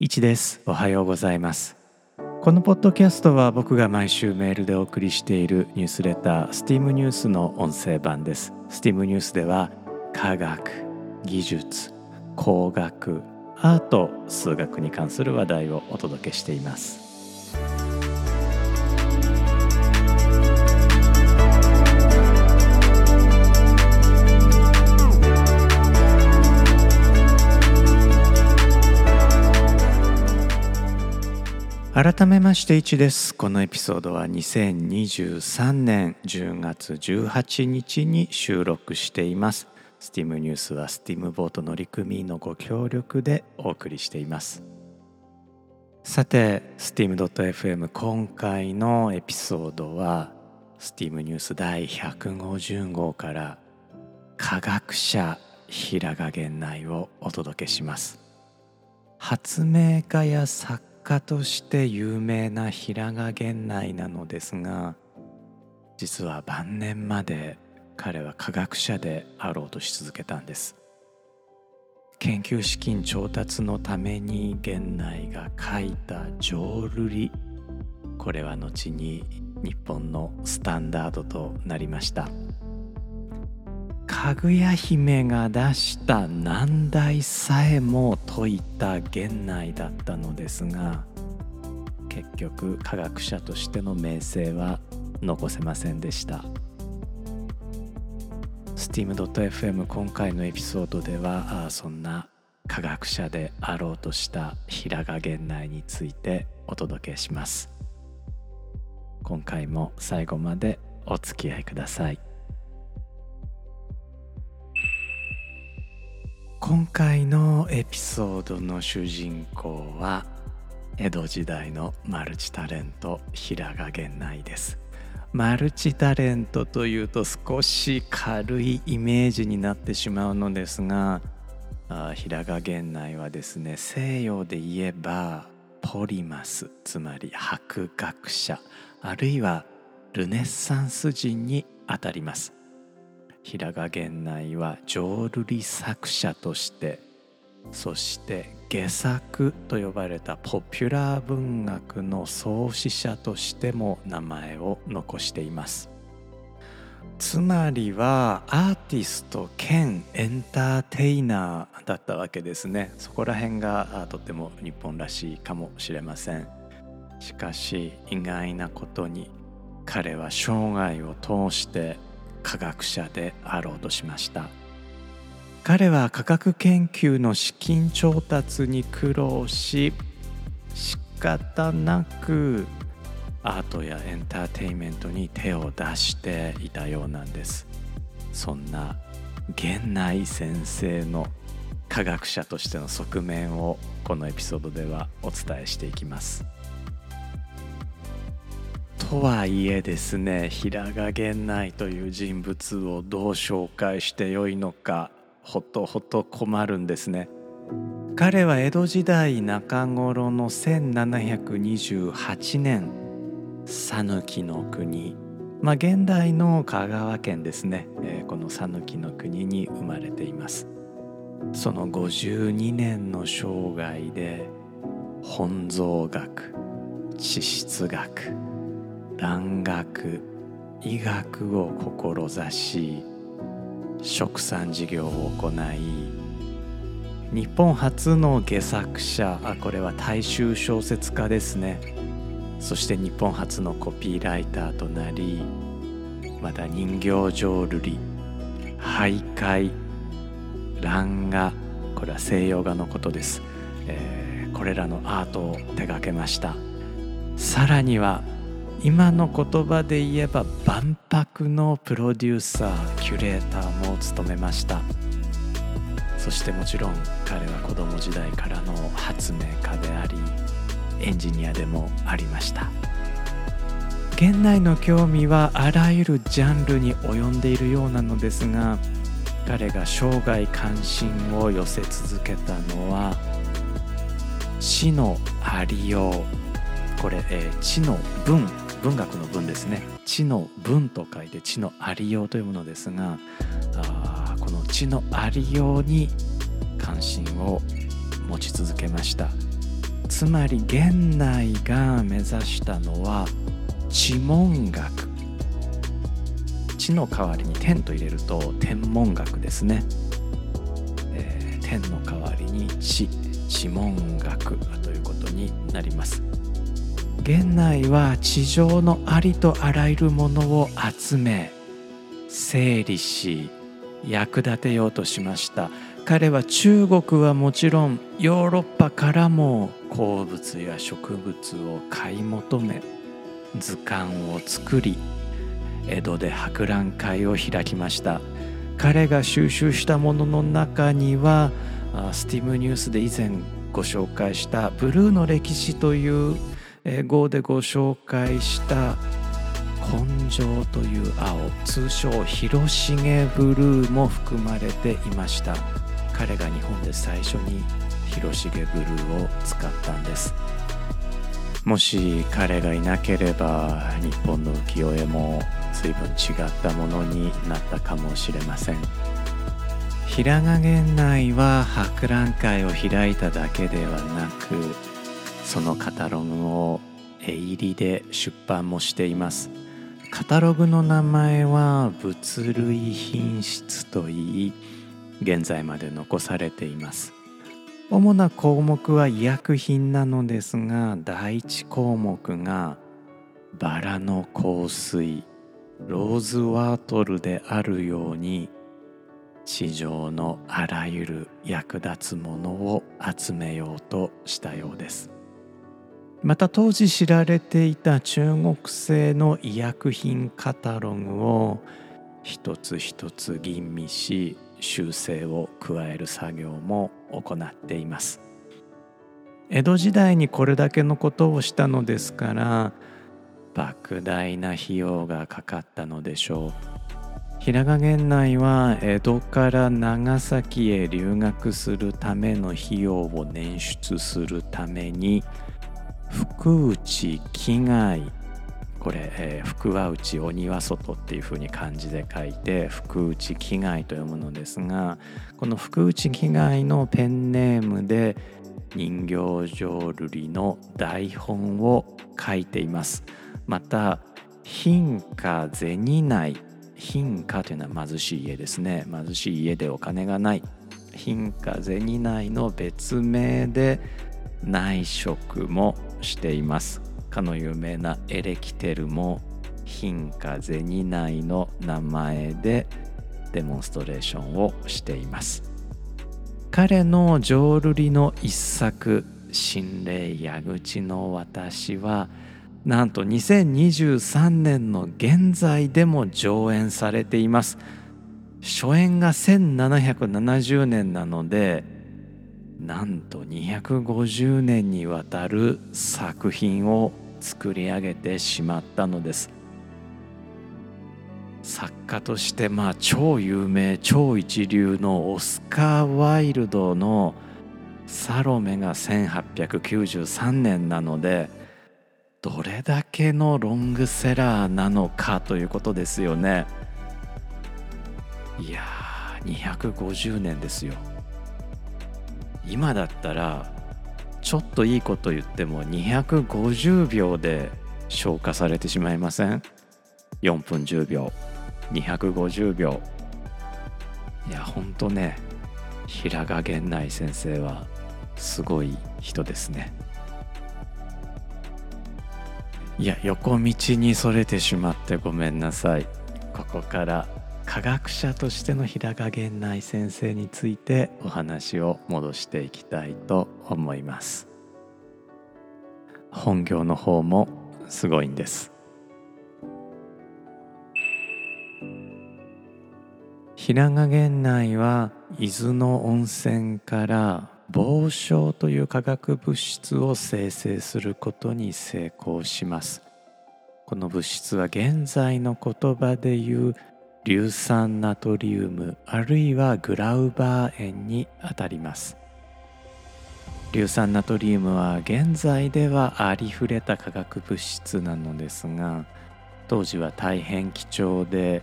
いちです。おはようございます。このポッドキャストは僕が毎週メールでお送りしているニュースレター STEAM ニュースの音声版です。STEAM ニュースでは科学技術工学アート数学に関する話題をお届けしています。改めまして1です。このエピソードは2023年10月18日に収録しています。STEAM ニュースは STEAM ボート乗組員のご協力でお送りしています。さて STEAM.fm 今回のエピソードは STEAM ニュース第150号から科学者平賀源内をお届けします。発明家や作家として有名な平賀源内なのですが実は晩年まで彼は科学者であろうとし続けたんです。研究資金調達のために源内が書いた浄瑠璃。これは後に日本のスタンダードとなりました。かぐや姫が出した難題さえも解いた源内だったのですが結局科学者としての名声は残せませんでした。Steam.fm 今回のエピソードではそんな科学者であろうとした平賀源内についてお届けします。今回も最後までお付き合いください。今回のエピソードの主人公は江戸時代のマルチタレント平賀源内です。マルチタレントというと少し軽いイメージになってしまうのですが平賀源内はですね西洋で言えばポリマスつまり博学者あるいはルネッサンス人にあたります。平賀源内は浄瑠璃作者としてそして下作と呼ばれたポピュラー文学の創始者としても名前を残しています。つまりはアーティスト兼エンターテイナーだったわけですね。そこら辺がとても日本らしいかもしれません。しかし意外なことに彼は生涯を通して科学者であろうとしました。彼は科学研究の資金調達に苦労し仕方なくアートやエンターテインメントに手を出していたようなんです。そんな源内先生の科学者としての側面をこのエピソードではお伝えしていきます。とはいえですね平賀源内という人物をどう紹介してよいのかほとほと困るんですね。彼は江戸時代中頃の1728年讃岐の国まあ現代の香川県ですね、えー、この讃岐の国に生まれています。その52年の生涯で本草学地質学蘭学医学を志し殖産事業を行い日本初の下作者あこれは大衆小説家ですね。そして日本初のコピーライターとなりまた人形浄瑠璃俳諧蘭画これは西洋画のことです、えー、これらのアートを手掛けました。さらには今の言葉で言えば万博のプロデューサーキュレーターも務めました。そしてもちろん彼は子供時代からの発明家でありエンジニアでもありました。現内の興味はあらゆるジャンルに及んでいるようなのですが彼が生涯関心を寄せ続けたのは死のありよう。これ、えー、知の文。文学の文ですね。知の文と書いて知のありようというものですがあこの知のありように関心を持ち続けました。つまり現代が目指したのは地文学。地の代わりに天と入れると天文学ですね、えー、天の代わりに地地文学ということになります。現代は地上のありとあらゆるものを集め整理し役立てようとしました。彼は中国はもちろんヨーロッパからも鉱物や植物を買い求め図鑑を作り江戸で博覧会を開きました。彼が収集したものの中にはスティムニュースで以前ご紹介した「ブルーの歴史」という号でご紹介した「根性」という青通称広重ブルーも含まれていました。彼が日本で最初に広重ブルーを使ったんです。もし彼がいなければ日本の浮世絵も随分違ったものになったかもしれません。平賀源内は博覧会を開いただけではなくそのカタログを絵入りで出版もしています。カタログの名前は物類品質といい現在まで残されています。主な項目は医薬品なのですが第一項目がバラの香水ローズワートルであるように地上のあらゆる役立つものを集めようとしたようです。また当時知られていた中国製の医薬品カタログを一つ一つ吟味し修正を加える作業も行っています。江戸時代にこれだけのことをしたのですから莫大な費用がかかったのでしょう。平賀源内は江戸から長崎へ留学するための費用を捻出するために福内危害これ、えー、福は内鬼は外っていうふうに漢字で書いて福内危害と読むのですがこの福内危害のペンネームで人形浄瑠璃の台本を書いています。また貧家銭内貧家というのは貧しい家ですね。貧しい家でお金がない。貧家銭内の別名で内職もしています。かの有名なエレキテルも貧家銭内の名前でデモンストレーションをしています。彼の浄瑠璃の一作「心霊矢口の私」は「なんと2023年の現在でも上演されています。初演が1770年なのでなんと250年にわたる作品を作り上げてしまったのです。作家としてまあ超有名超一流のオスカー・ワイルドの「サロメ」が1893年なのでどれだけのロングセラーなのかということですよね。いやー250年ですよ。今だったらちょっといいこと言っても250秒で消化されてしまいません？4分10秒。250秒。いやほんとね平賀源内先生はすごい人ですね。いや横道にそれてしまってごめんなさい。ここから科学者としての平賀源内先生についてお話を戻していきたいと思います。本業の方もすごいんです。平賀源内は伊豆の温泉から防症という化学物質を生成することに成功します。この物質は現在の言葉で言う硫酸ナトリウムあるいはグラウバー塩にあたります。硫酸ナトリウムは現在ではありふれた化学物質なのですが当時は大変貴重で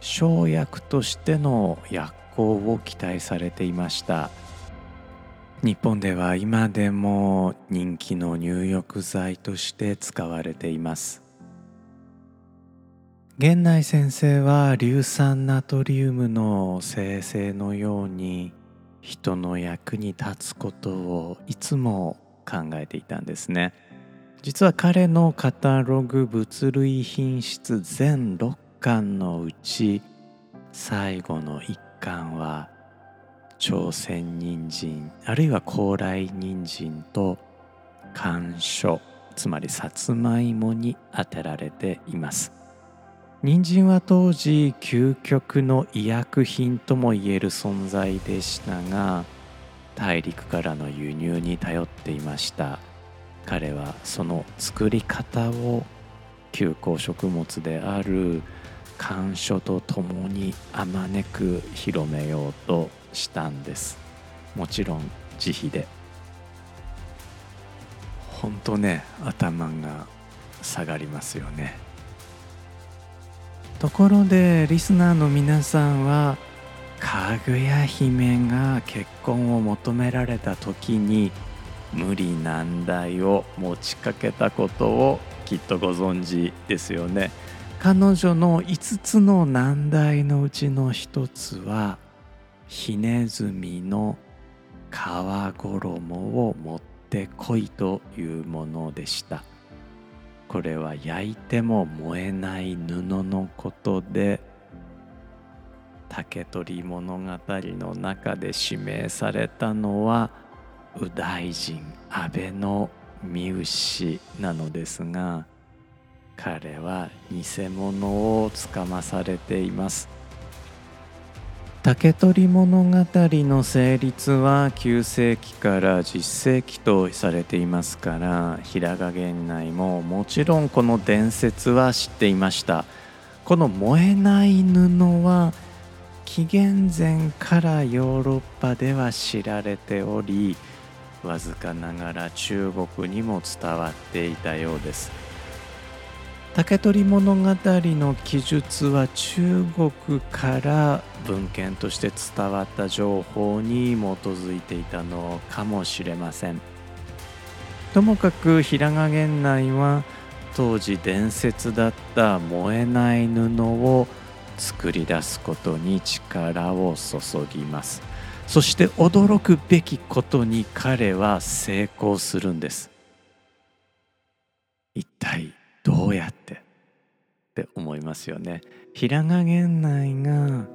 生薬としての薬効を期待されていました。日本では今でも人気の入浴剤として使われています。源内先生は硫酸ナトリウムの生成のように人の役に立つことをいつも考えていたんですね。実は彼のカタログ物類品質全6巻のうち最後の1巻は朝鮮人参あるいは高麗人参と甘書つまりさつまいもに当てられています。人参は当時究極の医薬品ともいえる存在でしたが大陸からの輸入に頼っていました。彼はその作り方を休耕食物である甘書とともにあまねく広めようとしたんです。もちろん自費で。本当ね頭が下がりますよね。ところでリスナーの皆さんはかぐや姫が結婚を求められた時に無理難題を持ちかけたことをきっとご存知ですよね。彼女の5つの難題のうちの1つはひねずみの皮衣を持ってこいというものでした。これは焼いても燃えない布のことで竹取物語の中で指名されたのは右大臣安倍の三牛なのですが彼は偽物をつかまされています。竹取物語の成立は9世紀から10世紀とされていますから平賀源内ももちろんこの伝説は知っていました。この燃えない布は紀元前からヨーロッパでは知られておりわずかながら中国にも伝わっていたようです。竹取物語の記述は中国から文献として伝わった情報に基づいていたのかもしれません。ともかく平賀源内は当時伝説だった燃えない布を作り出すことに力を注ぎます。そして驚くべきことに彼は成功するんです。一体どうやって？って思いますよね。平賀源内が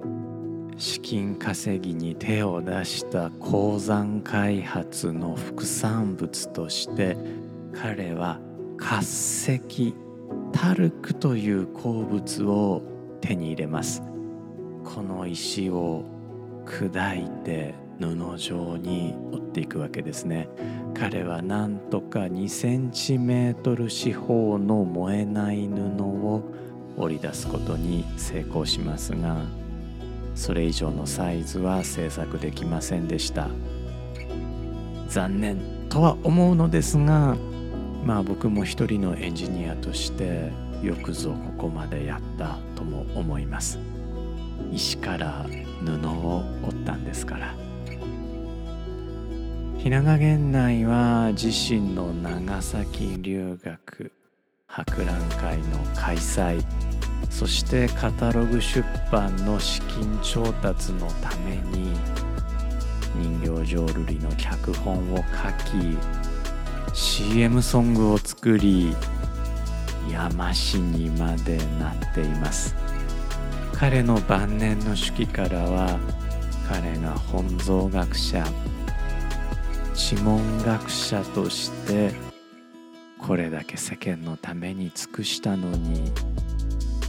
資金稼ぎに手を出した鉱山開発の副産物として彼は滑石タルクという鉱物を手に入れます。この石を砕いて布状に折っていくわけですね。彼はなんとか2センチメートル四方の燃えない布を織り出すことに成功しますがそれ以上のサイズは制作できませんでした。残念とは思うのですがまあ僕も一人のエンジニアとしてよくぞここまでやったとも思います。石から布を織ったんですから。平賀源内は自身の長崎留学博覧会の開催そしてカタログ出版の資金調達のために人形浄瑠璃の脚本を書き CM ソングを作り山師にまでなっています。彼の晩年の手記からは彼が本草学者知文学者としてこれだけ世間のために尽くしたのに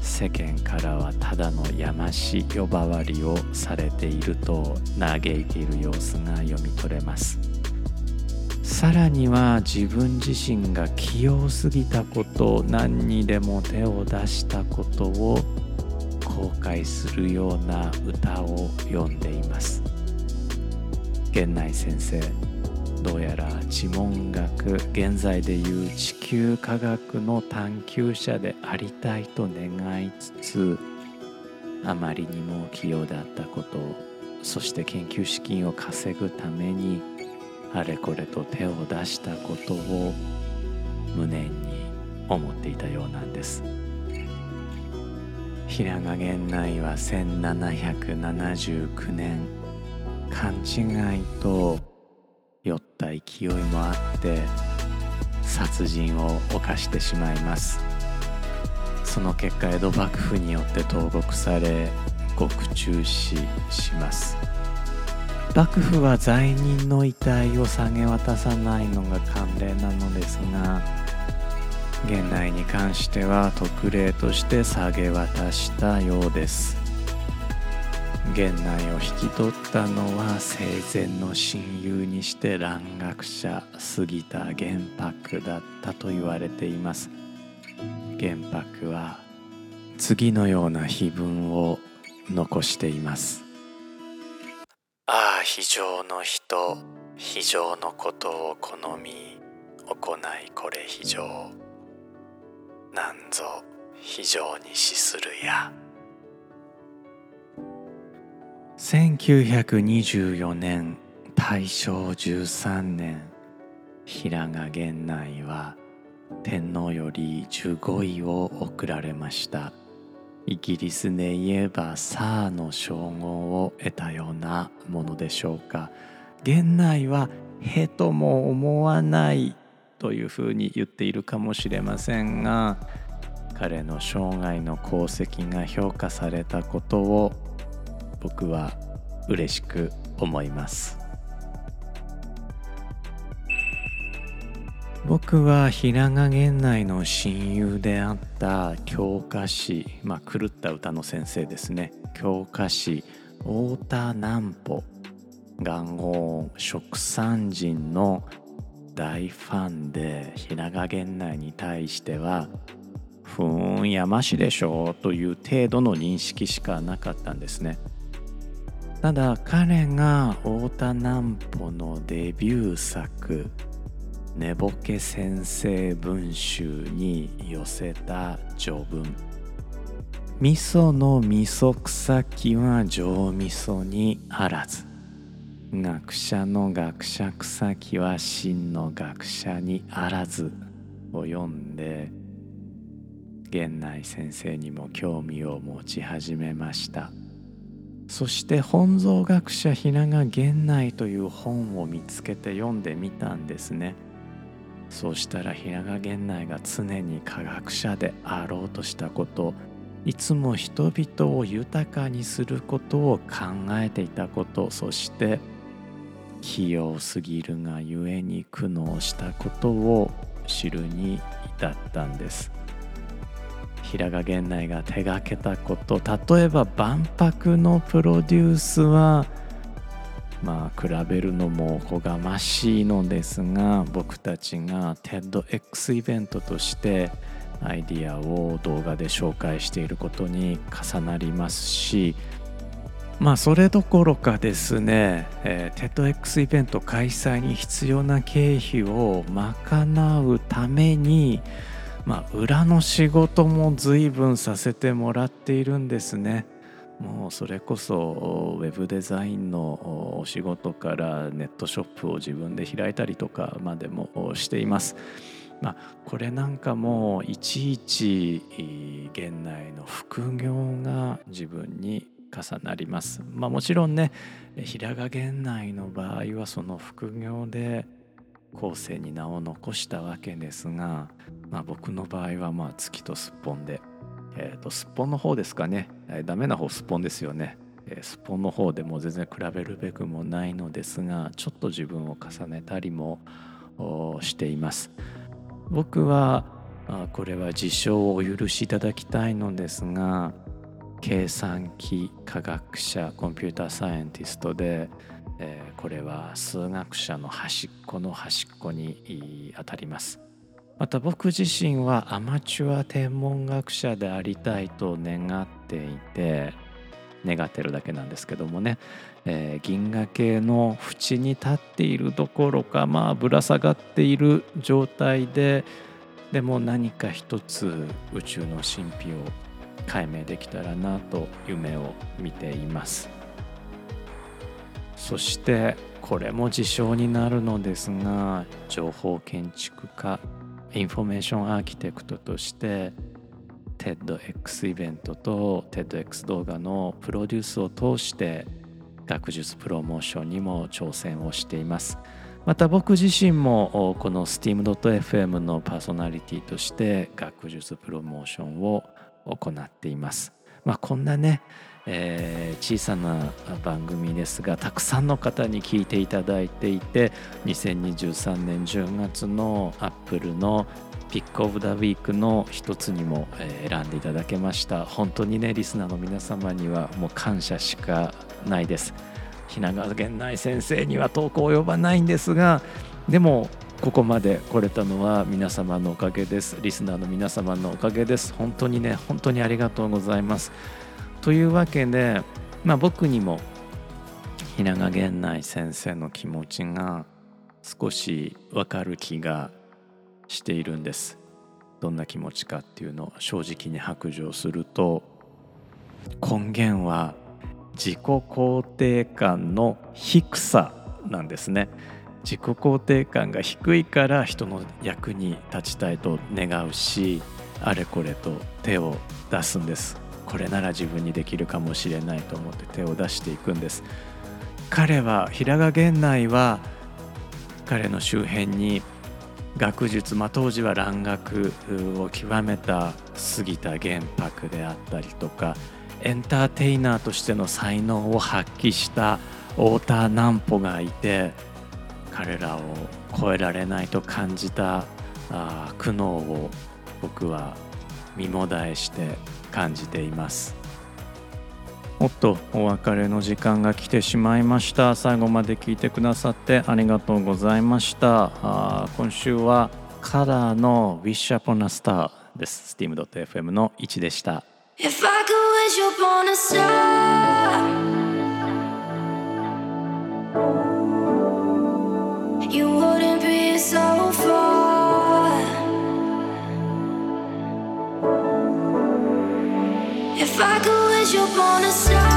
世間からはただのやまし呼ばわりをされていると嘆いている様子が読み取れます。さらには自分自身が器用すぎたこと何にでも手を出したことを後悔するような歌を読んでいます。源内先生どうやら地文学現在でいう地球科学の探求者でありたいと願いつつあまりにも器用であったことそして研究資金を稼ぐためにあれこれと手を出したことを無念に思っていたようなんです。平賀源内は1779年勘違いと酔った勢いもあって殺人を犯してしまいます。その結果江戸幕府によって投獄され獄中死します。幕府は罪人の遺体を下げ渡さないのが慣例なのですが現代に関しては特例として下げ渡したようです。源内を引き取ったのは生前の親友にして蘭学者杉田玄白だったと言われています。玄白は次のような碑文を残しています。ああ非常の人非常のことを好み行いこれ非常なんぞ非常に死するや。1924年大正13年平賀源内は天皇より15位を贈られました。イギリスで言えばサーの称号を得たようなものでしょうか。源内はへとも思わないというふうに言っているかもしれませんが彼の生涯の功績が評価されたことを僕は嬉しく思います。僕は平賀源内の親友であった教科師、まあ、狂った歌の先生ですね。教科師太田南穂元号食産人の大ファンで平賀源内に対しては「ふーん山師でしょ」という程度の認識しかなかったんですね。ただ彼が太田南穂のデビュー作寝ぼけ先生文集に寄せた序文。味噌の味噌草木は上味噌にあらず。学者の学者草木は真の学者にあらずを読んで源内先生にも興味を持ち始めました。そして本草学者ひなが源内という本を見つけて読んでみたんですね。そうしたら平賀源内が常に科学者であろうとしたこといつも人々を豊かにすることを考えていたことそして器用すぎるがゆえに苦悩したことを知るに至ったんです。平賀源内が手がけたこと。例えば万博のプロデュースはまあ比べるのもおこがましいのですが僕たちが TEDx イベントとしてアイディアを動画で紹介していることに重なりますしまあそれどころかですね、えー、TEDx イベント開催に必要な経費を賄うためにまあ裏の仕事も随分させてもらっているんですね。もうそれこそウェブデザインのお仕事からネットショップを自分で開いたりとかまでもしています。まあ、これなんかもいちいち現内の副業が自分に重なります。まあ、もちろんね平賀源内の場合はその副業で後世に名を残したわけですが、まあ、僕の場合はまあ月とすっぽんでえーと、すっぽんの方ですかね、えー、ダメな方すっぽんですよね、えー、すっぽんの方でも全然比べるべくもないのですがちょっと自分を重ねたりもしています。僕はこれは自称をお許しいただきたいのですが計算機科学者コンピューターサイエンティストで、え、これは数学者の端っこの端っこにあたります。また僕自身はアマチュア天文学者でありたいと願っていて願ってるだけなんですけどもね、えー、銀河系の縁に立っているどころかまあぶら下がっている状態ででも何か一つ宇宙の神秘を解明できたらなと夢を見ています。そしてこれも自称になるのですが情報建築家 information architect として TEDx イベントと TEDx 動画のプロデュースを通して学術プロモーションにも挑戦をしています。また僕自身もこの steam.fm のパーソナリティとして学術プロモーションを行っています。まあこんなねえー、小さな番組ですがたくさんの方に聞いていただいていて2023年10月のアップルのピックオブダウィークの一つにも選んでいただけました。本当にねリスナーの皆様にはもう感謝しかないです。雛川源内先生には投稿及ばないんですがでもここまで来れたのは皆様のおかげです。リスナーの皆様のおかげです。本当にね本当にありがとうございます。というわけで、まあ、僕にも平賀源内先生の気持ちが少し分かる気がしているんです。どんな気持ちかっていうのを正直に白状すると根源は自己肯定感の低さなんですね。自己肯定感が低いから人の役に立ちたいと願うしあれこれと手を出すんです。これなら自分にできるかもしれないと思って手を出していくんです。彼は平賀源内は彼の周辺に学術、まあ、当時は蘭学を極めた杉田玄白であったりとかエンターテイナーとしての才能を発揮した太田南穂がいて彼らを超えられないと感じたあ苦悩を僕は身もだえして感じています。おっとお別れの時間が来てしまいました。最後まで聞いてくださってありがとうございました。あ今週はカラーの Wish Upon a Star です。Steam.fm の1でした。If I could wish upon a star If I could wish upon a star